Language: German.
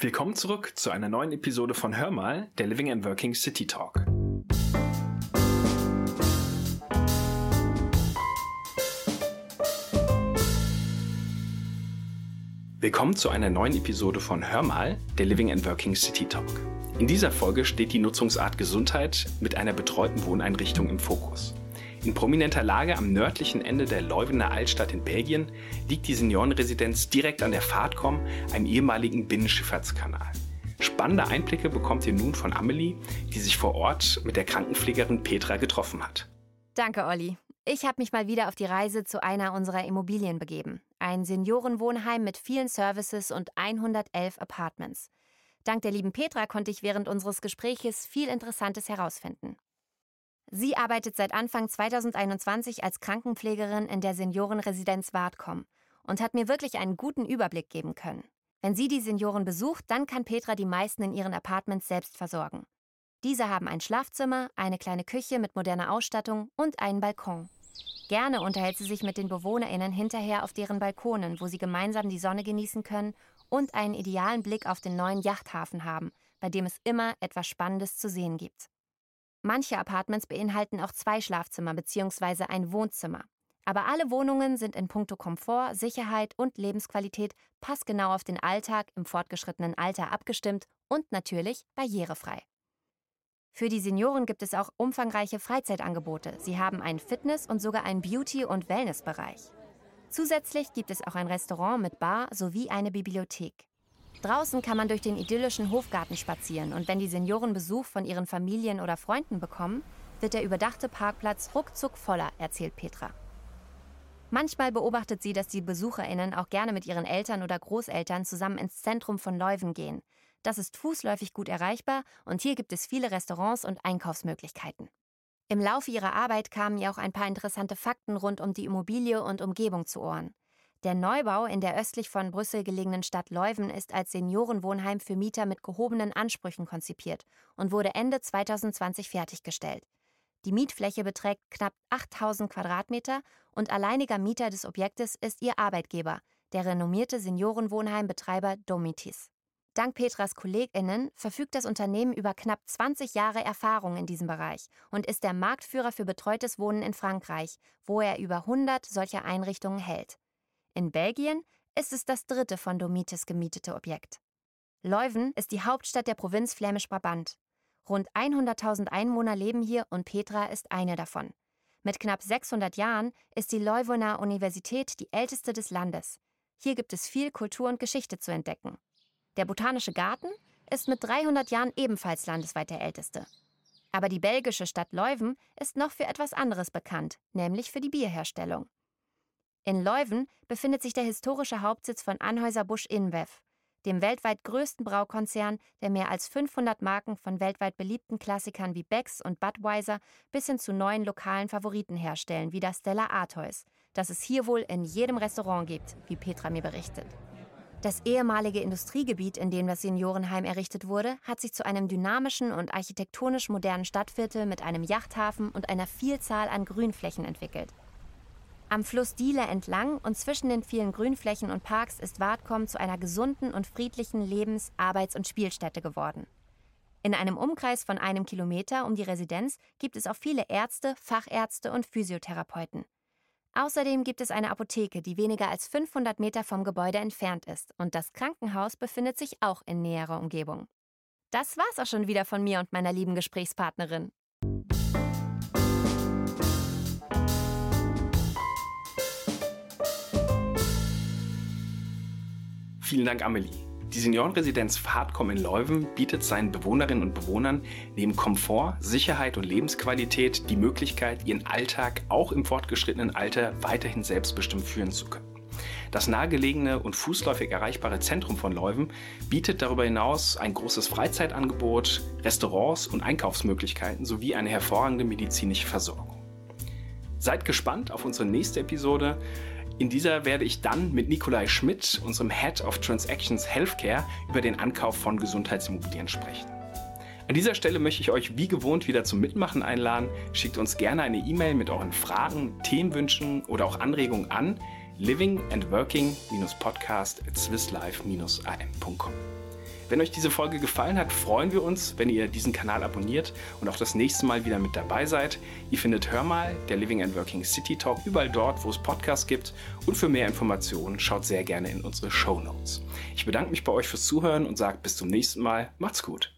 Willkommen zurück zu einer neuen Episode von Hör mal, der Living and Working City Talk. Willkommen zu einer neuen Episode von Hör mal, der Living and Working City Talk. In dieser Folge steht die Nutzungsart Gesundheit mit einer betreuten Wohneinrichtung im Fokus. In prominenter Lage am nördlichen Ende der Leuvener Altstadt in Belgien liegt die Seniorenresidenz direkt an der Fahrtkom, einem ehemaligen Binnenschifffahrtskanal. Spannende Einblicke bekommt ihr nun von Amelie, die sich vor Ort mit der Krankenpflegerin Petra getroffen hat. Danke, Olli. Ich habe mich mal wieder auf die Reise zu einer unserer Immobilien begeben. Ein Seniorenwohnheim mit vielen Services und 111 Apartments. Dank der lieben Petra konnte ich während unseres Gespräches viel Interessantes herausfinden. Sie arbeitet seit Anfang 2021 als Krankenpflegerin in der Seniorenresidenz Wartkom und hat mir wirklich einen guten Überblick geben können. Wenn sie die Senioren besucht, dann kann Petra die meisten in ihren Apartments selbst versorgen. Diese haben ein Schlafzimmer, eine kleine Küche mit moderner Ausstattung und einen Balkon. Gerne unterhält sie sich mit den BewohnerInnen hinterher auf deren Balkonen, wo sie gemeinsam die Sonne genießen können und einen idealen Blick auf den neuen Yachthafen haben, bei dem es immer etwas Spannendes zu sehen gibt. Manche Apartments beinhalten auch zwei Schlafzimmer bzw. ein Wohnzimmer. Aber alle Wohnungen sind in puncto Komfort, Sicherheit und Lebensqualität passgenau auf den Alltag im fortgeschrittenen Alter abgestimmt und natürlich barrierefrei. Für die Senioren gibt es auch umfangreiche Freizeitangebote. Sie haben einen Fitness- und sogar einen Beauty- und Wellnessbereich. Zusätzlich gibt es auch ein Restaurant mit Bar sowie eine Bibliothek. Draußen kann man durch den idyllischen Hofgarten spazieren und wenn die Senioren Besuch von ihren Familien oder Freunden bekommen, wird der überdachte Parkplatz ruckzuck voller, erzählt Petra. Manchmal beobachtet sie, dass die BesucherInnen auch gerne mit ihren Eltern oder Großeltern zusammen ins Zentrum von Leuven gehen. Das ist fußläufig gut erreichbar und hier gibt es viele Restaurants und Einkaufsmöglichkeiten. Im Laufe ihrer Arbeit kamen ihr auch ein paar interessante Fakten rund um die Immobilie und Umgebung zu Ohren. Der Neubau in der östlich von Brüssel gelegenen Stadt Leuven ist als Seniorenwohnheim für Mieter mit gehobenen Ansprüchen konzipiert und wurde Ende 2020 fertiggestellt. Die Mietfläche beträgt knapp 8000 Quadratmeter und alleiniger Mieter des Objektes ist ihr Arbeitgeber, der renommierte Seniorenwohnheimbetreiber Domitis. Dank Petras KollegInnen verfügt das Unternehmen über knapp 20 Jahre Erfahrung in diesem Bereich und ist der Marktführer für betreutes Wohnen in Frankreich, wo er über 100 solcher Einrichtungen hält. In Belgien ist es das dritte von Domitis gemietete Objekt. Leuven ist die Hauptstadt der Provinz Flämisch-Brabant. Rund 100.000 Einwohner leben hier und Petra ist eine davon. Mit knapp 600 Jahren ist die Leuvener Universität die älteste des Landes. Hier gibt es viel Kultur und Geschichte zu entdecken. Der Botanische Garten ist mit 300 Jahren ebenfalls landesweit der älteste. Aber die belgische Stadt Leuven ist noch für etwas anderes bekannt, nämlich für die Bierherstellung. In Leuven befindet sich der historische Hauptsitz von Anheuser-Busch InBev, dem weltweit größten Braukonzern, der mehr als 500 Marken von weltweit beliebten Klassikern wie Becks und Budweiser bis hin zu neuen lokalen Favoriten herstellen, wie das Stella Artois, das es hier wohl in jedem Restaurant gibt, wie Petra mir berichtet. Das ehemalige Industriegebiet, in dem das Seniorenheim errichtet wurde, hat sich zu einem dynamischen und architektonisch modernen Stadtviertel mit einem Yachthafen und einer Vielzahl an Grünflächen entwickelt. Am Fluss Diele entlang und zwischen den vielen Grünflächen und Parks ist Wartkom zu einer gesunden und friedlichen Lebens-, Arbeits- und Spielstätte geworden. In einem Umkreis von einem Kilometer um die Residenz gibt es auch viele Ärzte, Fachärzte und Physiotherapeuten. Außerdem gibt es eine Apotheke, die weniger als 500 Meter vom Gebäude entfernt ist, und das Krankenhaus befindet sich auch in näherer Umgebung. Das war's auch schon wieder von mir und meiner lieben Gesprächspartnerin. Vielen Dank, Amelie. Die Seniorenresidenz Fahrtkom in Leuven bietet seinen Bewohnerinnen und Bewohnern neben Komfort, Sicherheit und Lebensqualität die Möglichkeit, ihren Alltag auch im fortgeschrittenen Alter weiterhin selbstbestimmt führen zu können. Das nahegelegene und fußläufig erreichbare Zentrum von Leuven bietet darüber hinaus ein großes Freizeitangebot, Restaurants und Einkaufsmöglichkeiten sowie eine hervorragende medizinische Versorgung. Seid gespannt auf unsere nächste Episode. In dieser werde ich dann mit Nikolai Schmidt, unserem Head of Transactions Healthcare, über den Ankauf von Gesundheitsimmobilien sprechen. An dieser Stelle möchte ich euch wie gewohnt wieder zum Mitmachen einladen. Schickt uns gerne eine E-Mail mit euren Fragen, Themenwünschen oder auch Anregungen an living and working-podcast at swisslife-am.com. Wenn euch diese Folge gefallen hat, freuen wir uns, wenn ihr diesen Kanal abonniert und auch das nächste Mal wieder mit dabei seid. Ihr findet Hör mal, der Living and Working City Talk, überall dort, wo es Podcasts gibt. Und für mehr Informationen schaut sehr gerne in unsere Show Notes. Ich bedanke mich bei euch fürs Zuhören und sage bis zum nächsten Mal. Macht's gut.